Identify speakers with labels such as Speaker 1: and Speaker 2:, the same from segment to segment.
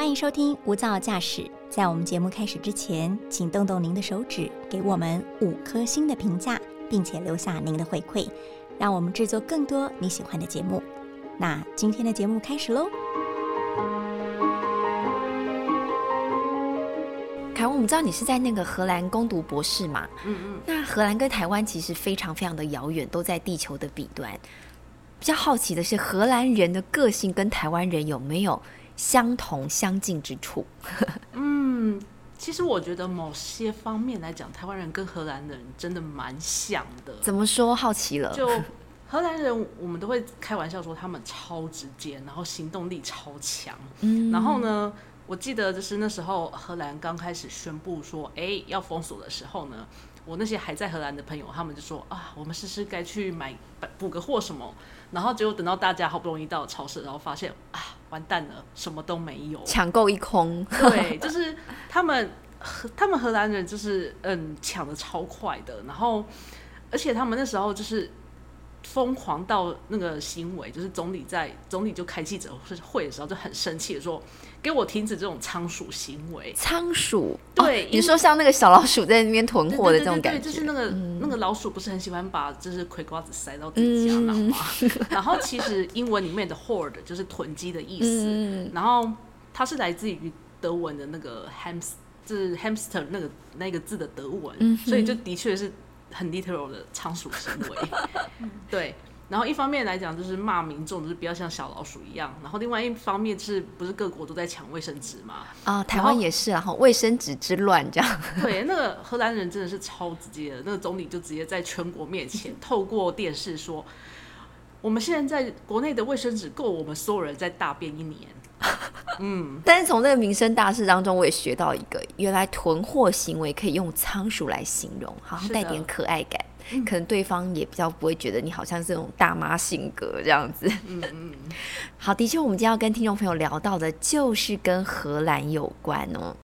Speaker 1: 欢迎收听无噪驾驶。在我们节目开始之前，请动动您的手指，给我们五颗星的评价，并且留下您的回馈，让我们制作更多你喜欢的节目。那今天的节目开始喽。凯文，我们知道你是在那个荷兰攻读博士嘛？嗯嗯。那荷兰跟台湾其实非常非常的遥远，都在地球的彼端。比较好奇的是，荷兰人的个性跟台湾人有没有相同相近之处？
Speaker 2: 嗯，其实我觉得某些方面来讲，台湾人跟荷兰人真的蛮像的。
Speaker 1: 怎么说？好奇了。
Speaker 2: 就荷兰人，我们都会开玩笑说他们超直接，然后行动力超强。嗯。然后呢？我记得就是那时候荷兰刚开始宣布说，哎，要封锁的时候呢，我那些还在荷兰的朋友，他们就说啊，我们试试该去买补个货什么。然后结果等到大家好不容易到超市，然后发现啊，完蛋了，什么都没有，
Speaker 1: 抢购一空。
Speaker 2: 对，就是他们，他们荷兰人就是嗯，抢的超快的。然后，而且他们那时候就是疯狂到那个行为，就是总理在总理就开记者会的时候就很生气的说。给我停止这种仓鼠行为！
Speaker 1: 仓鼠，
Speaker 2: 对，
Speaker 1: 你说像那个小老鼠在那边囤货的这种感觉，
Speaker 2: 就是那个那个老鼠不是很喜欢把就是葵瓜子塞到自己家囊吗？然后其实英文里面的 hoard 就是囤积的意思，然后它是来自于德文的那个 “hams”，就是 hamster 那个那个字的德文，所以就的确是很 literal 的仓鼠行为，对。然后一方面来讲，就是骂民众，就是不要像小老鼠一样。然后另外一方面，是不是各国都在抢卫生纸嘛？
Speaker 1: 啊，台湾也是啊，卫生纸之乱这样。
Speaker 2: 对，那个荷兰人真的是超直接的，那个总理就直接在全国面前 透过电视说：“我们现在在国内的卫生纸够我们所有人在大便一年。”
Speaker 1: 嗯，但是从这个民生大事当中，我也学到一个，原来囤货行为可以用仓鼠来形容，好像带点可爱感。可能对方也比较不会觉得你好像这种大妈性格这样子。嗯嗯，好，的确，我们今天要跟听众朋友聊到的，就是跟荷兰有关哦。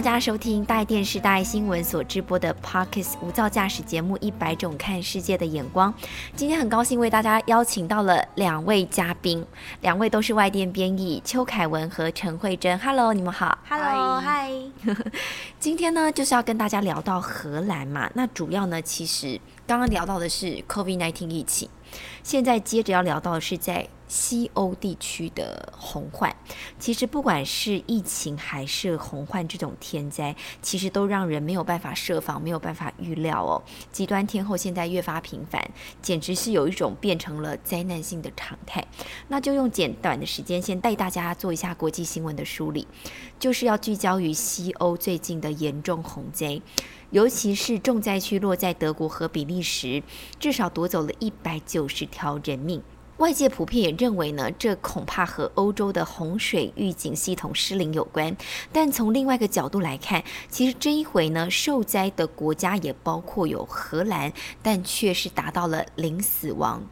Speaker 1: 大家收听大爱电视、大爱新闻所直播的 Parkes 无噪驾驶节目《一百种看世界的眼光》。今天很高兴为大家邀请到了两位嘉宾，两位都是外电编译邱凯文和陈慧珍。Hello，你们好。
Speaker 3: Hello，嗨。
Speaker 1: 今天呢，就是要跟大家聊到荷兰嘛。那主要呢，其实刚刚聊到的是 COVID-19 疫情，现在接着要聊到的是在。西欧地区的洪患，其实不管是疫情还是洪患这种天灾，其实都让人没有办法设防，没有办法预料哦。极端天候现在越发频繁，简直是有一种变成了灾难性的常态。那就用简短的时间，先带大家做一下国际新闻的梳理，就是要聚焦于西欧最近的严重洪灾，尤其是重灾区落在德国和比利时，至少夺走了一百九十条人命。外界普遍也认为呢，这恐怕和欧洲的洪水预警系统失灵有关。但从另外一个角度来看，其实这一回呢，受灾的国家也包括有荷兰，但却是达到了零死亡。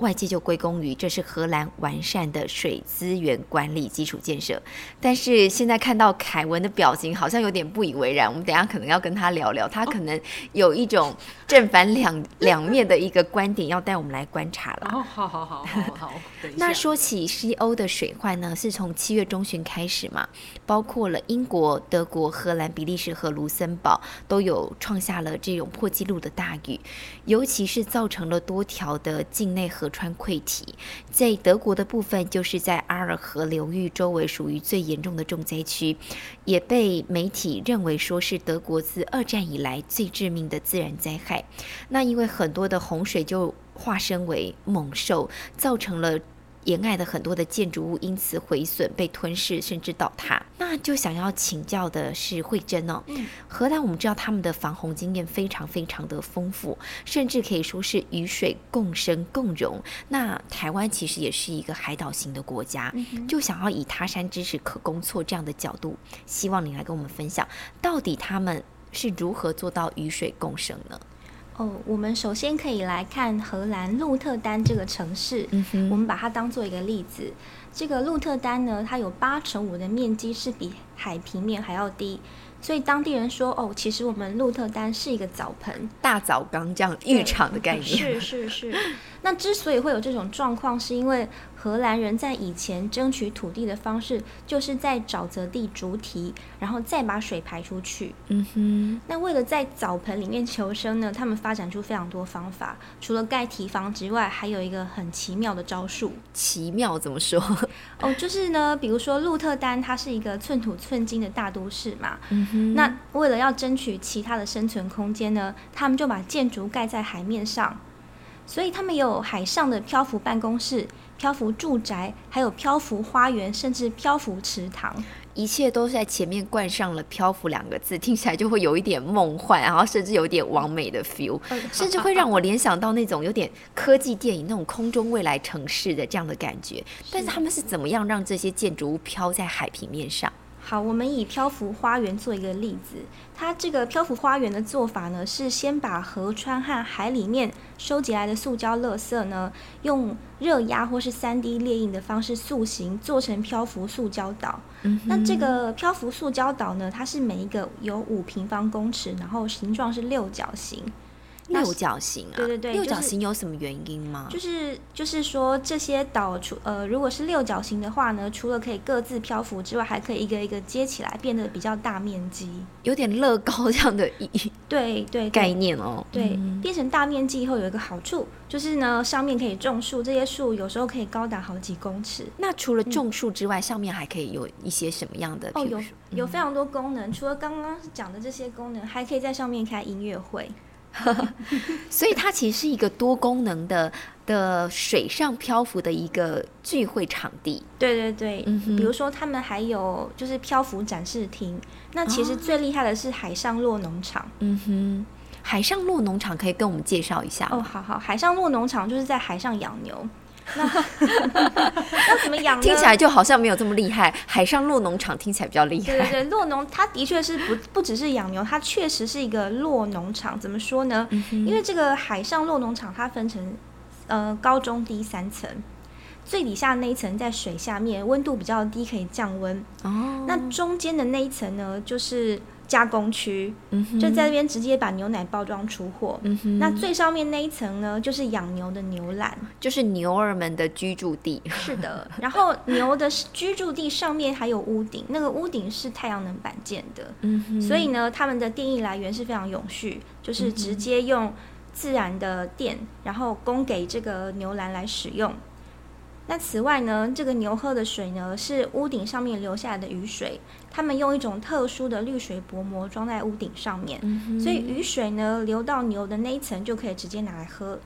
Speaker 1: 外界就归功于这是荷兰完善的水资源管理基础建设，但是现在看到凯文的表情好像有点不以为然。我们等下可能要跟他聊聊，他可能有一种正反两两面的一个观点要带我们来观察了。
Speaker 2: 哦，好好好好好。
Speaker 1: 那说起西欧的水患呢，是从七月中旬开始嘛，包括了英国、德国、荷兰、比利时和卢森堡都有创下了这种破纪录的大雨，尤其是造成了多条的境内河。穿溃体，在德国的部分，就是在阿尔河流域周围属于最严重的重灾区，也被媒体认为说是德国自二战以来最致命的自然灾害。那因为很多的洪水就化身为猛兽，造成了。沿岸的很多的建筑物因此毁损、被吞噬，甚至倒塌。那就想要请教的是慧珍哦。嗯，荷兰我们知道他们的防洪经验非常非常的丰富，甚至可以说是与水共生共荣。那台湾其实也是一个海岛型的国家，就想要以他山之石可攻错这样的角度，希望你来跟我们分享，到底他们是如何做到与水共生呢？
Speaker 3: 哦，我们首先可以来看荷兰鹿特丹这个城市，我们把它当做一个例子。这个鹿特丹呢，它有八成五的面积是比海平面还要低。所以当地人说：“哦，其实我们鹿特丹是一个澡盆、
Speaker 1: 大澡缸这样浴场的概念。”
Speaker 3: 是是是。那之所以会有这种状况，是因为荷兰人在以前争取土地的方式，就是在沼泽地筑堤，然后再把水排出去。嗯哼。那为了在澡盆里面求生呢，他们发展出非常多方法。除了盖堤防之外，还有一个很奇妙的招数。
Speaker 1: 奇妙怎么说？
Speaker 3: 哦，就是呢，比如说鹿特丹，它是一个寸土寸金的大都市嘛。嗯哼。那为了要争取其他的生存空间呢，他们就把建筑盖在海面上，所以他们有海上的漂浮办公室、漂浮住宅，还有漂浮花园，甚至漂浮池塘，
Speaker 1: 一切都在前面冠上了“漂浮”两个字，听起来就会有一点梦幻，然后甚至有一点完美的 feel，甚至会让我联想到那种有点科技电影那种空中未来城市的这样的感觉。但是他们是怎么样让这些建筑物漂在海平面上？
Speaker 3: 好，我们以漂浮花园做一个例子。它这个漂浮花园的做法呢，是先把河川和海里面收集来的塑胶垃圾呢，用热压或是三 D 列印的方式塑形，做成漂浮塑胶岛。那这个漂浮塑胶岛呢，它是每一个有五平方公尺，然后形状是六角形。
Speaker 1: 六角形啊，
Speaker 3: 对对对，
Speaker 1: 六角形有什么原因吗？
Speaker 3: 就是就是说这些岛除呃，如果是六角形的话呢，除了可以各自漂浮之外，还可以一个一个接起来，变得比较大面积，
Speaker 1: 有点乐高这样的意
Speaker 3: 对对
Speaker 1: 概念哦。
Speaker 3: 对，变成大面积以后有一个好处，就是呢上面可以种树，这些树有时候可以高达好几公尺。
Speaker 1: 那除了种树之外，上面还可以有一些什么样的？
Speaker 3: 哦，有有非常多功能，除了刚刚讲的这些功能，还可以在上面开音乐会。
Speaker 1: 所以它其实是一个多功能的的水上漂浮的一个聚会场地。
Speaker 3: 对对对，比如说他们还有就是漂浮展示厅。那其实最厉害的是海上落农场。嗯
Speaker 1: 哼，海上落农场可以跟我们介绍一下
Speaker 3: 哦。好好，海上落农场就是在海上养牛。那那怎么养？
Speaker 1: 听起来就好像没有这么厉害。海上落农场听起来比较厉害。
Speaker 3: 对对对，落农它的确是不不只是养牛，它确实是一个落农场。怎么说呢？因为这个海上落农场它分成呃高中低三层，最底下那一层在水下面，温度比较低，可以降温。哦。那中间的那一层呢，就是。加工区，就在那边直接把牛奶包装出货。那最上面那一层呢，就是养牛的牛栏，
Speaker 1: 就是牛儿们的居住地。
Speaker 3: 是的，然后牛的居住地上面还有屋顶，那个屋顶是太阳能板建的。嗯所以呢，他们的电力来源是非常永续，就是直接用自然的电，然后供给这个牛栏来使用。那此外呢，这个牛喝的水呢，是屋顶上面流下来的雨水。他们用一种特殊的滤水薄膜装在屋顶上面，所以雨水呢流到牛的那一层就可以直接拿来喝。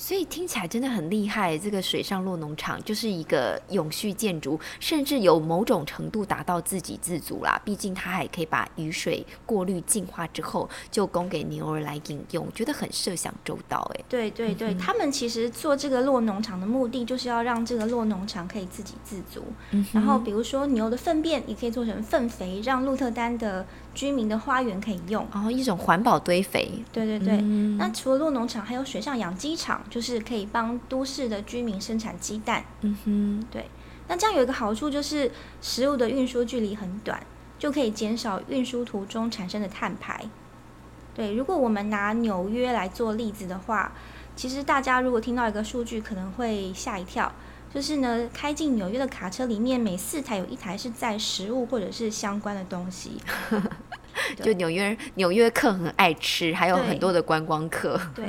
Speaker 1: 所以听起来真的很厉害，这个水上落农场就是一个永续建筑，甚至有某种程度达到自给自足啦。毕竟它还可以把雨水过滤净化之后，就供给牛儿来饮用，觉得很设想周到哎。
Speaker 3: 对对对，他们其实做这个落农场的目的，就是要让这个落农场可以自给自足。然后比如说牛的粪便也可以做成粪肥，让鹿特丹的。居民的花园可以用，
Speaker 1: 然后一种环保堆肥。
Speaker 3: 对对对，那除了落农场，还有水上养鸡场，就是可以帮都市的居民生产鸡蛋。嗯哼，对。那这样有一个好处就是，食物的运输距离很短，就可以减少运输途中产生的碳排。对，如果我们拿纽约来做例子的话，其实大家如果听到一个数据，可能会吓一跳。就是呢，开进纽约的卡车里面，每四台有一台是载食物或者是相关的东西。
Speaker 1: 就纽约纽约客很爱吃，还有很多的观光客。
Speaker 3: 对，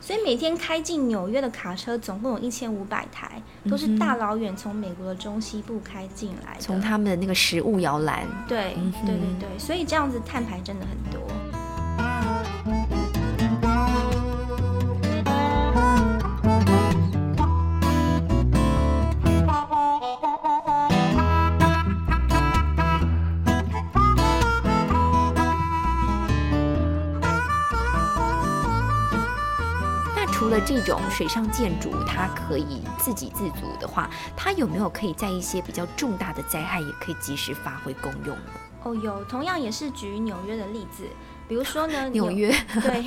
Speaker 3: 所以每天开进纽约的卡车总共有一千五百台，都是大老远从美国的中西部开进来，
Speaker 1: 从他们的那个食物摇篮。
Speaker 3: 对，对对对，所以这样子碳排真的很多。
Speaker 1: 这种水上建筑，它可以自给自足的话，它有没有可以在一些比较重大的灾害，也可以及时发挥功用呢？
Speaker 3: 哦，有，同样也是举纽约的例子。比如说呢，
Speaker 1: 纽约，
Speaker 3: 对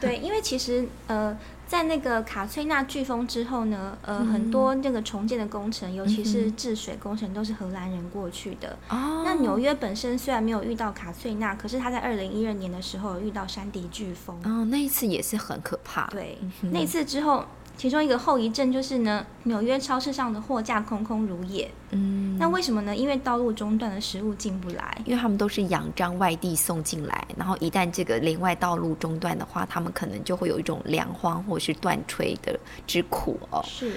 Speaker 3: 对，因为其实呃。在那个卡崔娜飓风之后呢，呃，很多那个重建的工程，尤其是治水工程，都是荷兰人过去的。哦。那纽约本身虽然没有遇到卡崔娜，可是他在二零一二年的时候遇到山迪飓风。
Speaker 1: 哦，那一次也是很可怕。
Speaker 3: 对，那次之后。其中一个后遗症就是呢，纽约超市上的货架空空如也。嗯，那为什么呢？因为道路中断的食物进不来，
Speaker 1: 因为他们都是仰仗外地送进来，然后一旦这个另外道路中断的话，他们可能就会有一种粮荒或是断炊的之苦哦。
Speaker 3: 是，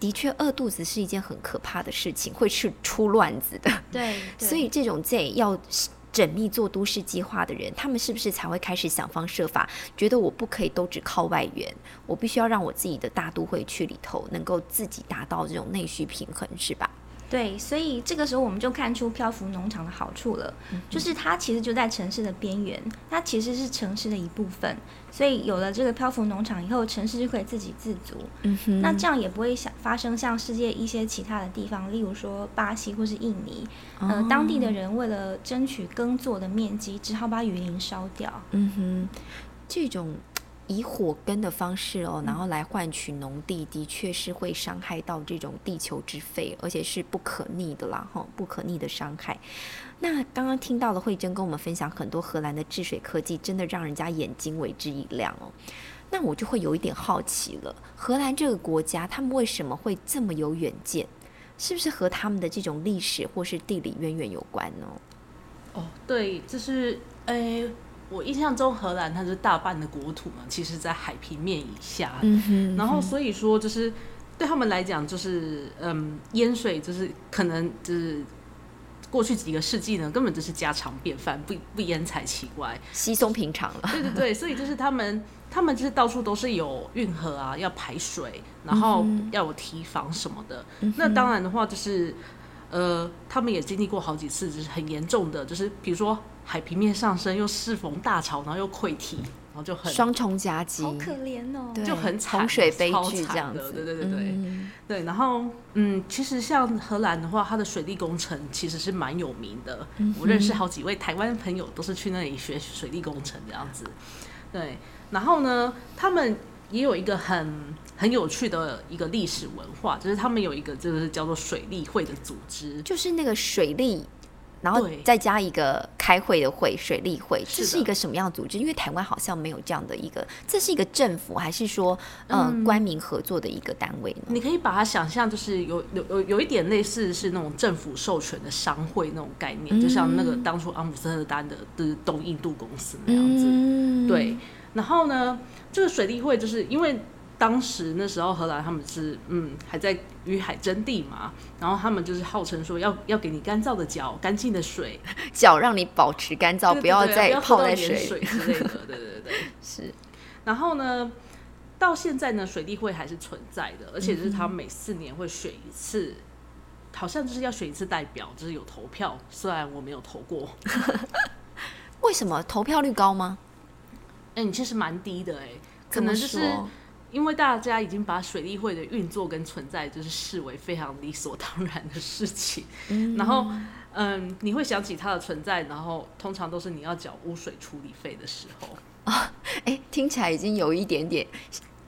Speaker 1: 的确，饿肚子是一件很可怕的事情，会是出乱子的。
Speaker 3: 对，
Speaker 1: 所以这种在要。缜密做都市计划的人，他们是不是才会开始想方设法，觉得我不可以都只靠外援，我必须要让我自己的大都会区里头能够自己达到这种内需平衡，是吧？
Speaker 3: 对，所以这个时候我们就看出漂浮农场的好处了，就是它其实就在城市的边缘，它其实是城市的一部分。所以有了这个漂浮农场以后，城市就可以自给自足。嗯哼，那这样也不会想发生像世界一些其他的地方，例如说巴西或是印尼，呃，当地的人为了争取耕作的面积，只好把雨林烧掉。
Speaker 1: 嗯哼，这种。以火耕的方式哦，然后来换取农地，的确是会伤害到这种地球之肺，而且是不可逆的啦，哈，不可逆的伤害。那刚刚听到了慧珍跟我们分享很多荷兰的治水科技，真的让人家眼睛为之一亮哦。那我就会有一点好奇了，荷兰这个国家，他们为什么会这么有远见？是不是和他们的这种历史或是地理渊源有关呢？
Speaker 2: 哦，对，这是诶。我印象中，荷兰它是大半的国土嘛，其实在海平面以下。嗯哼。然后所以说，就是对他们来讲，就是嗯，淹水就是可能就是过去几个世纪呢，根本就是家常便饭，不不淹才奇怪，
Speaker 1: 稀松平常了。
Speaker 2: 对对对，所以就是他们，他们就是到处都是有运河啊，要排水，然后要有提防什么的。那当然的话，就是呃，他们也经历过好几次，就是很严重的，就是比如说。海平面上升，又适逢大潮，然后又溃堤，然后就很
Speaker 1: 双重夹击，
Speaker 3: 好可怜哦，
Speaker 2: 就很
Speaker 1: 洪水悲剧这样子。
Speaker 2: 对对对对对。然后，嗯，其实像荷兰的话，它的水利工程其实是蛮有名的。我认识好几位台湾朋友，都是去那里学水利工程这样子。对，然后呢，他们也有一个很很有趣的一个历史文化，就是他们有一个就是叫做水利会的组织，
Speaker 1: 就是那个水利。然后再加一个开会的会，水利会，这是一个什么样的组织？因为台湾好像没有这样的一个，这是一个政府还是说呃官民合作的一个单位呢？
Speaker 2: 你可以把它想象就是有有有有一点类似是那种政府授权的商会那种概念，就像那个当初阿姆斯特丹的的东印度公司那样子。对，然后呢，这个水利会就是因为。当时那时候荷兰他们是嗯还在与海争地嘛，然后他们就是号称说要要给你干燥的脚、干净的水，
Speaker 1: 脚让你保持干燥，不要再泡在
Speaker 2: 水之类的。对对对，是。然后呢，到现在呢，水利会还是存在的，而且就是他每四年会选一次，好像就是要选一次代表，就是有投票。虽然我没有投过，
Speaker 1: 为什么投票率高吗？
Speaker 2: 哎，你其实蛮低的哎，可能就是。因为大家已经把水利会的运作跟存在，就是视为非常理所当然的事情。然后，嗯，你会想起它的存在，然后通常都是你要缴污水处理费的时候。
Speaker 1: 啊，哎，听起来已经有一点点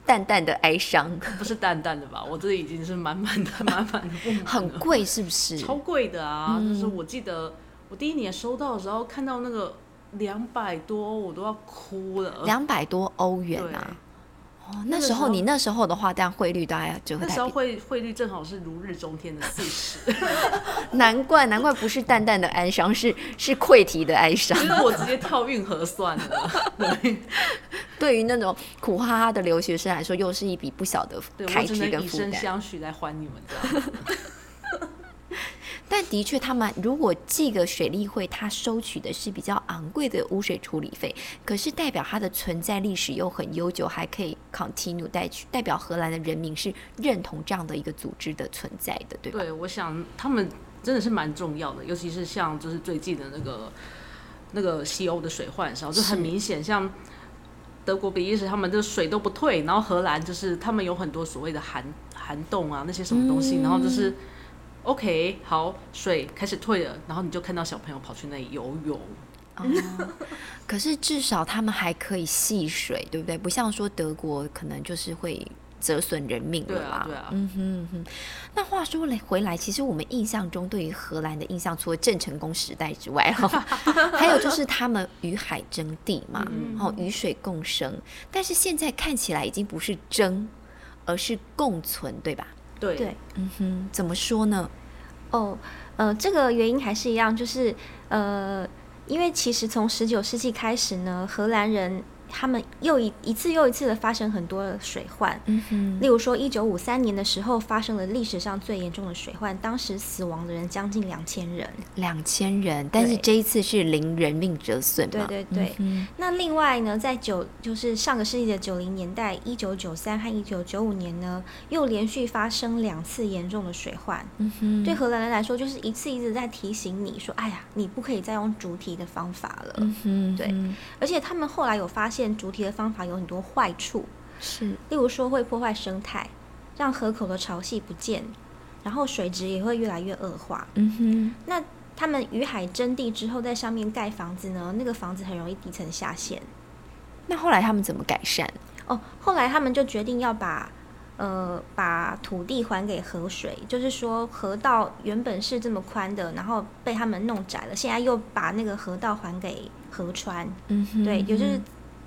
Speaker 1: 淡淡的哀伤，
Speaker 2: 不是淡淡的吧？我这里已经是满满的、满满的
Speaker 1: 很贵是不是？
Speaker 2: 超贵的啊！就是我记得我第一年收到的时候，看到那个两百多，我都要哭了。
Speaker 1: 两百多欧元啊！哦，那时候你那时候的话，这样汇率大概就
Speaker 2: 那时候汇汇率正好是如日中天的四十，
Speaker 1: 难怪难怪不是淡淡的哀伤，是是溃堤的哀伤。
Speaker 2: 其实我直接跳运河算了。对，
Speaker 1: 对于那种苦哈哈的留学生来说，又是一笔不小的开支跟负担。以身
Speaker 2: 相许来还你们这样。
Speaker 1: 但的确，他们如果这个水利会它收取的是比较昂贵的污水处理费，可是代表它的存在历史又很悠久，还可以 continue 代去代表荷兰的人民是认同这样的一个组织的存在的，对吧？
Speaker 2: 对，我想他们真的是蛮重要的，尤其是像就是最近的那个那个西欧的水患上，就很明显，像德国、比利时他们的水都不退，然后荷兰就是他们有很多所谓的寒寒洞啊那些什么东西，然后就是。OK，好，水开始退了，然后你就看到小朋友跑去那里游泳。
Speaker 1: 可是至少他们还可以戏水，对不对？不像说德国可能就是会折损人命了啦。
Speaker 2: 对啊对啊
Speaker 1: 嗯哼哼。那话说来回来，其实我们印象中对于荷兰的印象，除了郑成功时代之外，哈，还有就是他们与海争地嘛，
Speaker 2: 嗯
Speaker 1: 哦，与水共生。但是现在看起来已经不是争，而是共存，对吧？
Speaker 2: 对
Speaker 3: 对，
Speaker 1: 嗯哼，怎么说呢？
Speaker 3: 哦，呃，这个原因还是一样，就是呃，因为其实从十九世纪开始呢，荷兰人他们又一一次又一次的发生很多的水患。
Speaker 1: 嗯哼，
Speaker 3: 例如说，一九五三年的时候发生了历史上最严重的水患，当时死亡的人将近两千人。
Speaker 1: 两千人，但是这一次是零人命折损？
Speaker 3: 对对对。
Speaker 1: 嗯
Speaker 3: 那另外呢，在九就是上个世纪的九零年代，一九九三和一九九五年呢，又连续发生两次严重的水患。
Speaker 1: 嗯哼，
Speaker 3: 对荷兰人来说，就是一次一直在提醒你说：“哎呀，你不可以再用主体的方法了。
Speaker 1: 嗯哼，
Speaker 3: 对而且他们后来有发现，主体的方法有很多坏处，
Speaker 1: 是，
Speaker 3: 例如说会破坏生态，让河口的潮汐不见，然后水质也会越来越恶化。
Speaker 1: 嗯哼，
Speaker 3: 那他们与海争地之后，在上面盖房子呢，那个房子很容易底层下陷。
Speaker 1: 那后来他们怎么改善？
Speaker 3: 哦，后来他们就决定要把呃把土地还给河水，就是说河道原本是这么宽的，然后被他们弄窄了，现在又把那个河道还给河川，
Speaker 1: 嗯哼，
Speaker 3: 对，也就是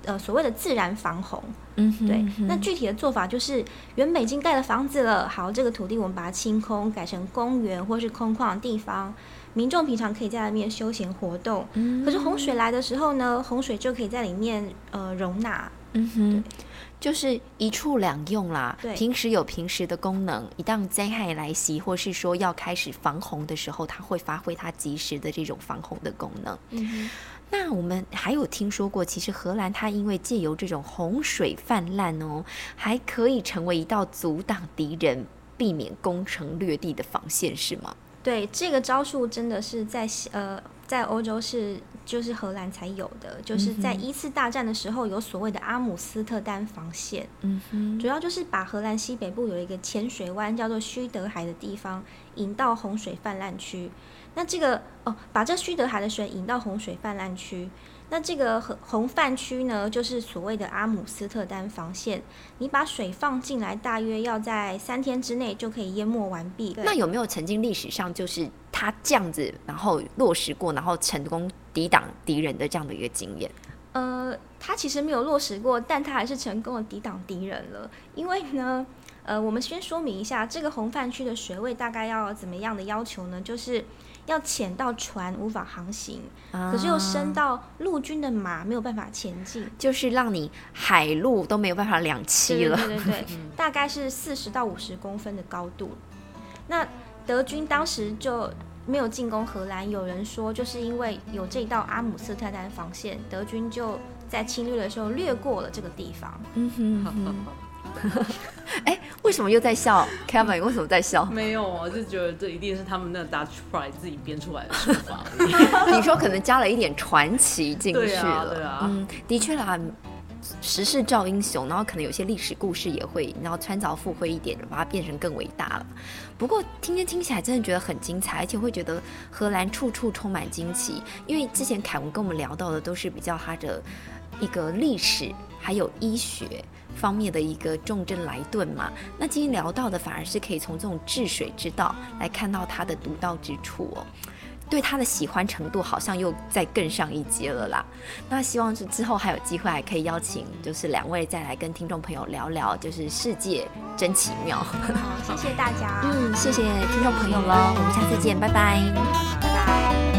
Speaker 3: 呃所谓的自然防洪。
Speaker 1: 嗯哼，
Speaker 3: 对
Speaker 1: 嗯，哼
Speaker 3: 那具体的做法就是原本已经盖了房子了，好，这个土地我们把它清空，改成公园或是空旷的地方。民众平常可以在里面休闲活动，
Speaker 1: 嗯
Speaker 3: 可是洪水来的时候呢，洪水就可以在里面呃容纳，
Speaker 1: 嗯哼，就是一处两用啦。
Speaker 3: 对
Speaker 1: 平时有平时的功能，一旦灾害来袭，或是说要开始防洪的时候，它会发挥它及时的这种防洪的功能。
Speaker 3: 嗯
Speaker 1: 那我们还有听说过，其实荷兰它因为借由这种洪水泛滥哦，还可以成为一道阻挡敌人、避免攻城略地的防线，是吗？
Speaker 3: 对，这个招数真的是在西呃在欧洲是就是荷兰才有的，就是在一次大战的时候有所谓的阿姆斯特丹防线，主要就是把荷兰西北部有一个浅水湾叫做须德海的地方引到洪水泛滥区。那这个哦，把这须德海的水引到洪水泛滥区，那这个洪洪泛区呢，就是所谓的阿姆斯特丹防线。你把水放进来，大约要在三天之内就可以淹没完毕。
Speaker 1: 那有没有曾经历史上就是他这样子，然后落实过，然后成功抵挡敌人的这样的一个经验？
Speaker 3: 呃，他其实没有落实过，但他还是成功的抵挡敌人了。因为呢，呃，我们先说明一下，这个红泛区的水位大概要怎么样的要求呢？就是要浅到船无法航行，可是又深到陆军的马没有办法前进。
Speaker 1: 就是让你海陆都没有办法两栖
Speaker 3: 对
Speaker 1: 了。
Speaker 3: 对对对，大概是四十到五十公分的高度。那德军当时就没有进攻荷兰，有人说就是因为有这道阿姆斯特丹防线，德军就在侵略的时候略过了这个地方。
Speaker 1: 嗯哼哼，哎，为什么又在笑？Kevin 为什么在笑？
Speaker 2: 没有，啊就觉得这一定是他们那 Dutch Pride 自己编出来的说法。
Speaker 1: 你说可能加了一点传奇进去
Speaker 2: 对啊
Speaker 1: 了。
Speaker 2: 对啊
Speaker 1: 嗯，的确啦。时势造英雄，然后可能有些历史故事也会，然后穿凿附会一点，把它变成更伟大了。不过听天听起来真的觉得很精彩，而且会觉得荷兰处处充满惊奇。因为之前凯文跟我们聊到的都是比较他的一个历史，还有医学方面的一个重症来盾嘛。那今天聊到的反而是可以从这种治水之道来看到它的独到之处哦。对他的喜欢程度好像又再更上一阶了啦。那希望是之后还有机会，还可以邀请就是两位再来跟听众朋友聊聊，就是世界真奇妙。
Speaker 3: 好，谢谢大家。
Speaker 1: 嗯，谢谢听众朋友喽，我们下次见，拜拜。
Speaker 2: 拜拜